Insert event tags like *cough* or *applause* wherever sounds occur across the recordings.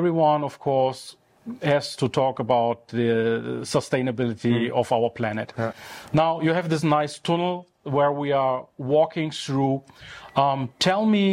Everyone, of course, has to talk about the sustainability mm. of our planet. Yeah. Now, you have this nice tunnel where we are walking through. Um, tell me,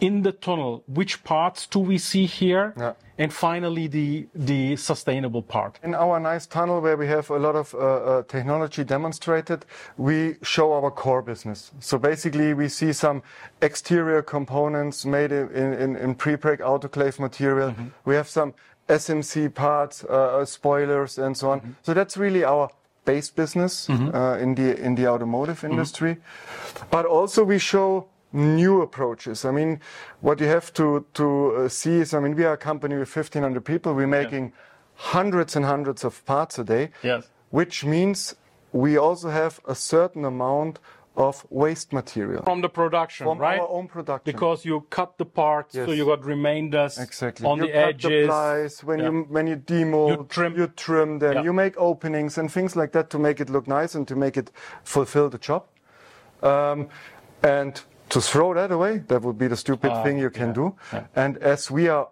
in the tunnel, which parts do we see here? Yeah and finally the the sustainable part. In our nice tunnel where we have a lot of uh, uh, technology demonstrated, we show our core business. So basically, we see some exterior components made in in, in prepreg autoclave material. Mm-hmm. We have some SMC parts, uh, uh, spoilers, and so on. Mm-hmm. So that's really our base business mm-hmm. Uh, in the in the automotive mm-hmm. industry. But also we show new approaches. I mean, what you have to to uh, see is, I mean, we are a company with 1,500 people. We're making yeah. hundreds and hundreds of parts a day. Yes. Which means we also have a certain amount of waste material from the production, right? from right? our own production. Because you cut the parts, yes. so you got remainders exactly. on you the edges. The plies, when yeah. you when you demold, you trim, you trim them, yeah. you make openings and things like that to make it look nice and to make it fulfill the job. Um, and to throw that away, that would be the stupid uh, thing you can yeah, do. Yeah. And as we are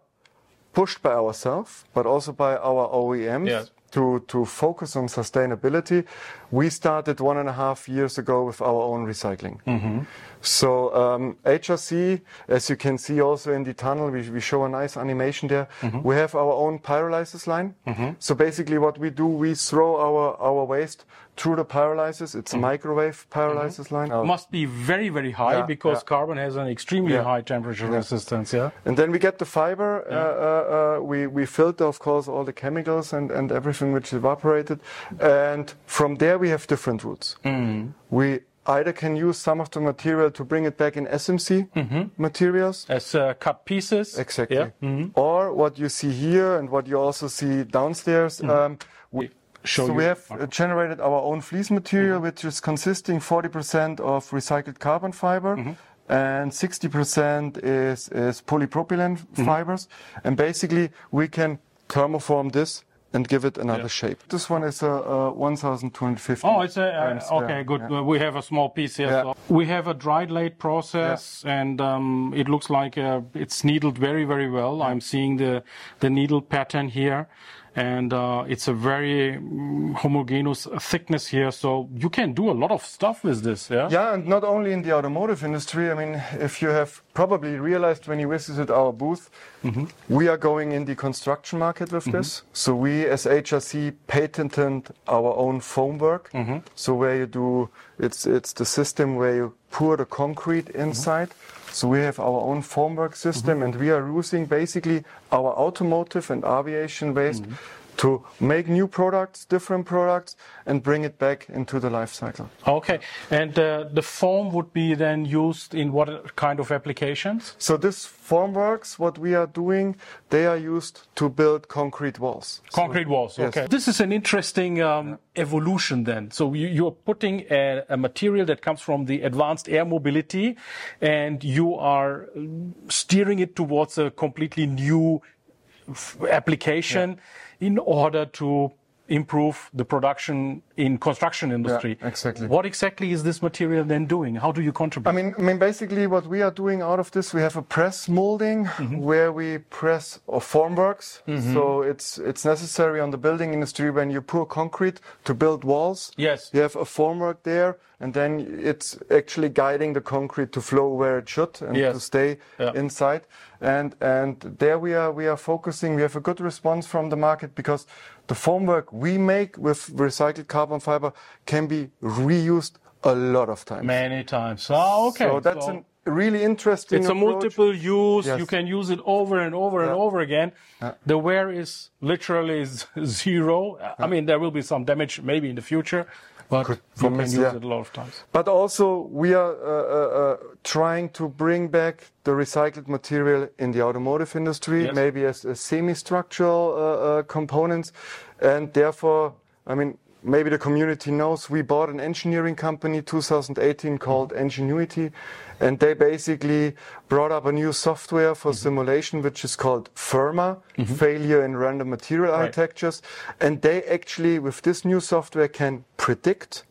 pushed by ourselves, but also by our OEMs yeah. to, to focus on sustainability, we started one and a half years ago with our own recycling. Mm-hmm. So um, HRC, as you can see also in the tunnel, we, we show a nice animation there. Mm-hmm. We have our own pyrolysis line. Mm-hmm. So basically what we do, we throw our, our waste through the pyrolysis. It's a mm-hmm. microwave pyrolysis line. Oh. Must be very, very high yeah, because yeah. carbon has an extremely yeah. high temperature resistance. Yeah. And then we get the fiber. Uh, uh, uh, we, we filter, of course, all the chemicals and, and everything which evaporated. And from there we have different routes. Mm. We either can use some of the material to bring it back in SMC mm-hmm. materials. As uh, cut pieces. Exactly. Yeah. Mm-hmm. Or what you see here and what you also see downstairs. Mm-hmm. Um, we, so we have uh, generated our own fleece material, mm-hmm. which is consisting 40% of recycled carbon fiber. Mm-hmm. And 60% is, is polypropylene mm-hmm. fibers. And basically, we can thermoform this and give it another yeah. shape. This one is a, a 1250. Oh, it's a, uh, okay, good. Yeah. We have a small piece here. So we have a dry-laid process and um, it looks like uh, it's needled very, very well. I'm seeing the, the needle pattern here and uh, it's a very mm, homogeneous thickness here. So you can do a lot of stuff with this. Yeah. Yeah, and not only in the automotive industry. I mean, if you have probably realized when you visited our booth, mm-hmm. we are going in the construction market with mm-hmm. this. So we, as HRC, patented our own formwork. Mm-hmm. So where you do, it's it's the system where you pour the concrete inside. So we have our own formwork system, mm-hmm. and we are using basically our automotive and aviation waste mm-hmm. To make new products, different products, and bring it back into the life cycle. Okay, and uh, the foam would be then used in what kind of applications? So this formworks, what we are doing, they are used to build concrete walls. Concrete so, walls, okay. Yes. This is an interesting um, evolution then. So you, are putting a, a, material that comes from the advanced air mobility and you are steering it towards a completely new application yeah. in order to improve the production in construction industry. Yeah, exactly. What exactly is this material then doing? How do you contribute? I mean, I mean, basically, what we are doing out of this, we have a press molding mm-hmm. where we press or formworks. Mm-hmm. So it's it's necessary on the building industry when you pour concrete to build walls. Yes. You have a formwork there, and then it's actually guiding the concrete to flow where it should and yes. to stay yeah. inside. And and there we are we are focusing. We have a good response from the market because the formwork we make with recycled carbon fiber can be reused a lot of times. Many times. Oh, okay. So that's so a really interesting. It's approach. a multiple use. Yes. You can use it over and over yeah. and over again. Yeah. The wear is literally *laughs* zero. I mean, there will be some damage maybe in the future, but could you can use yeah. it a lot of times. But also, we are uh, uh, uh, trying to bring back the recycled material in the automotive industry, Yes. maybe as, as semi-structural uh, uh, components, and therefore, I mean, maybe the community knows we bought an engineering company 2018 called Engenuity, and they basically brought up a new software for simulation, which is called FIRMA, Failure in Random Material Right. Architectures, and they actually, with this new software, can predict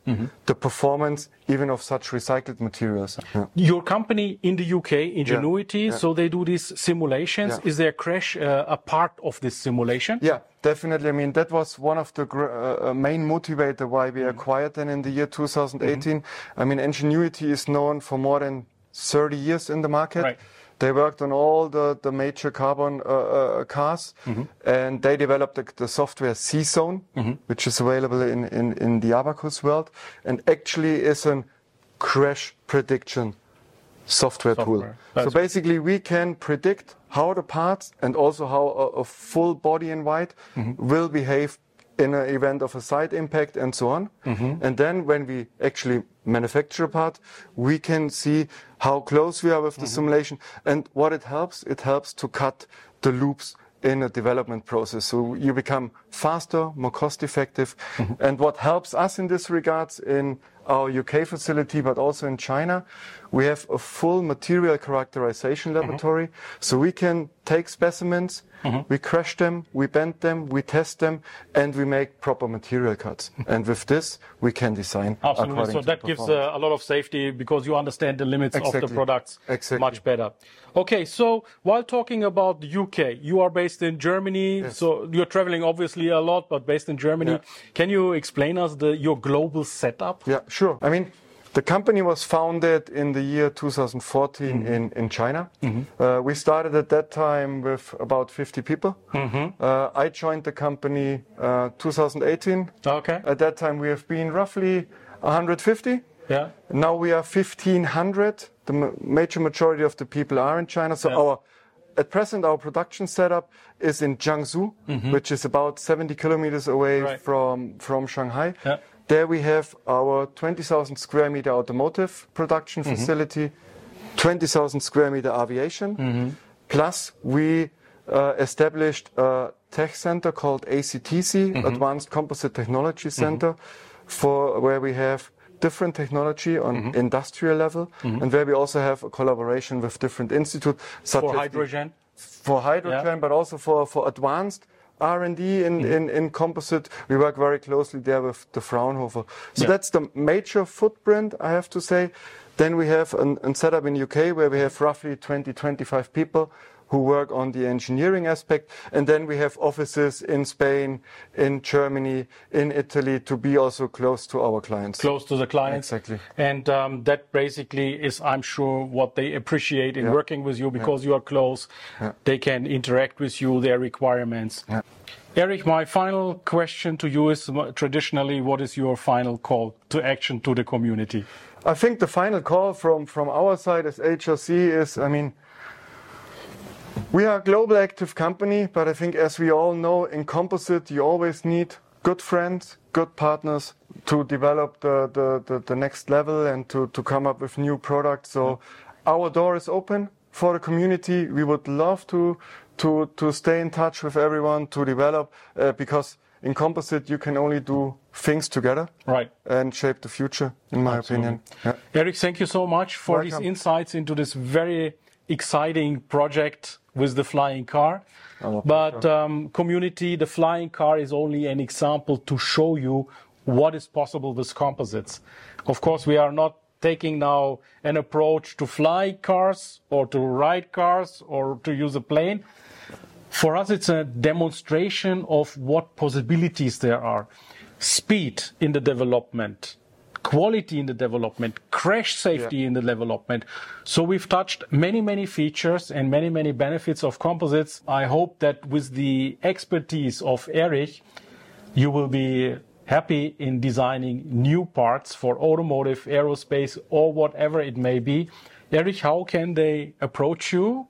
the performance even of such recycled materials. Yeah. Your company in the UK, Engenuity, yeah. so they do these simulations. Yeah. Is their crash uh, a part of this simulation? Yeah, definitely. I mean, that was one of the gr- uh, uh, main motivator why we acquired them in the year 2018. I mean, Engenuity is known for more than 30 years in the market. Right. They worked on all the, the major carbon uh, uh, cars, and they developed the, the software C-Zone, which is available in, in, in the Abaqus world, and actually is a crash prediction software, tool. Software. So basically, we can predict how the parts and also how a, a full body in white Mm-hmm. will behave in an event of a side impact and so on. Mm-hmm. And then when we actually manufacture a part, we can see how close we are with the simulation. And what it helps, it helps to cut the loops in a development process. So you become faster, more cost effective. Mm-hmm. And what helps us in this regards in our UK facility, but also in China, we have a full material characterization Mm-hmm. laboratory. So we can take specimens, we crush them, we bend them, we test them, and we make proper material cuts. and with this, we can design. Absolutely. So that gives uh, a lot of safety because you understand the limits of the products Exactly. much better. Okay, so while talking about the UK, you are based in Germany, so you're traveling obviously a lot, but based in Germany. Yeah. Can you explain us the your global setup? Yeah, sure. I mean, the company was founded in the year 2014 Mm-hmm. in, in China. Uh, we started at that time with about 50 people. Mm-hmm. Uh, I joined the company uh, 2018. Okay. At that time, we have been roughly 150. Yeah. Now we are 1,500. The ma- major majority of the people are in China. So Yeah. our at present, our production setup is in Jiangsu, which is about 70 kilometers away Mm-hmm. Right. from, from Shanghai. Yeah. There we have our 20,000 square meter automotive production Mm-hmm. facility, 20,000 square meter aviation. Mm-hmm. Plus, we uh, established a tech center called ACTC, Mm-hmm. Advanced Composite Technology Center, for where we have different technology on Mm-hmm. industrial level, and where we also have a collaboration with different institutes, such For as the- hydrogen. for hydrogen, Yeah. but also for, for advanced R&D in, Mm-hmm. in, in composite. We work very closely there with the Fraunhofer. So Yeah. that's the major footprint, I have to say. Then we have an, an setup in UK where we have roughly 20, 25 people who work on the engineering aspect. And then we have offices in Spain, in Germany, in Italy to be also close to our clients. Close to the clients. Exactly. And um, that basically is, I'm sure, what they appreciate in working with you because you are close. They can interact with you, their requirements. Yeah. Eric, my final question to you is traditionally, what is your final call to action to the community? I think the final call from, from our side as HRC is, I mean, we are a global active company, but I think as we all know, in composite, you always need good friends, good partners to develop the, the, the, the next level and to, to come up with new products. So mm-hmm. our door is open for the community. We would love to, to, to stay in touch with everyone, to develop, uh, because in composite, you can only do things together Right. and shape the future, in my opinion. Yeah. Eric, thank you so much for these insights into this very exciting project with the flying car. Our But um, community, the flying car is only an example to show you what is possible with composites. Of course, we are not taking now an approach to fly cars or to ride cars or to use a plane. For us, it's a demonstration of what possibilities there are. Speed in the development, quality in the development, crash safety in the development. So we've touched many, many features and many, many benefits of composites. I hope that with the expertise of Erich, you will be happy in designing new parts for automotive, aerospace, or whatever it may be. Erich, how can they approach you?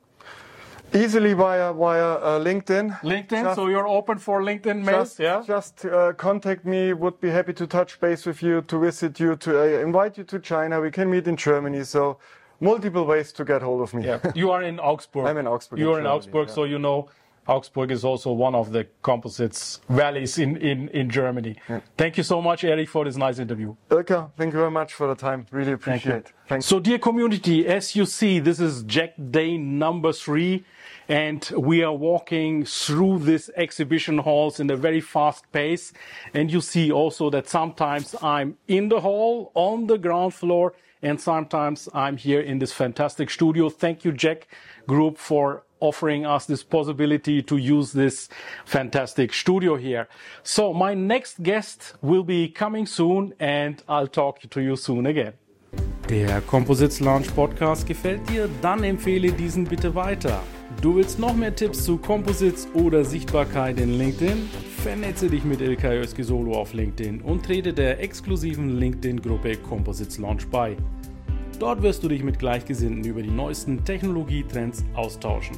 Easily via via uh, LinkedIn. LinkedIn. Just, so you're open for LinkedIn mails. Just, yeah. Just uh, contact me. Would be happy to touch base with you, to visit you, to uh, invite you to China. We can meet in Germany. So multiple ways to get hold of me. Yeah. you are in Augsburg. *laughs* I'm in Augsburg. You are in, in Augsburg, yeah. so you know Augsburg is also one of the composites valleys in, in, in Germany. Yeah. Thank you so much, Eric, for this nice interview. Ilkay, thank you very much for the time. Really appreciate it. So, dear community, as you see, this is JEC Day number three, and we are walking through this exhibition halls in a very fast pace. And you see also that sometimes I'm in the hall on the ground floor, and sometimes I'm here in this fantastic studio. Thank you, JEC Group, for offering us this possibility to use this fantastic studio here. So my next guest will be coming soon and I'll talk to you soon again. Der Composites Launch Podcast gefällt dir? Dann empfehle diesen bitte weiter. Du willst noch mehr Tipps zu Composites oder Sichtbarkeit in LinkedIn? Vernetze dich mit Ilkay Özki Solo auf LinkedIn und trete der exklusiven LinkedIn-Gruppe Composites Launch bei. Dort wirst du dich mit Gleichgesinnten über die neuesten Technologietrends austauschen.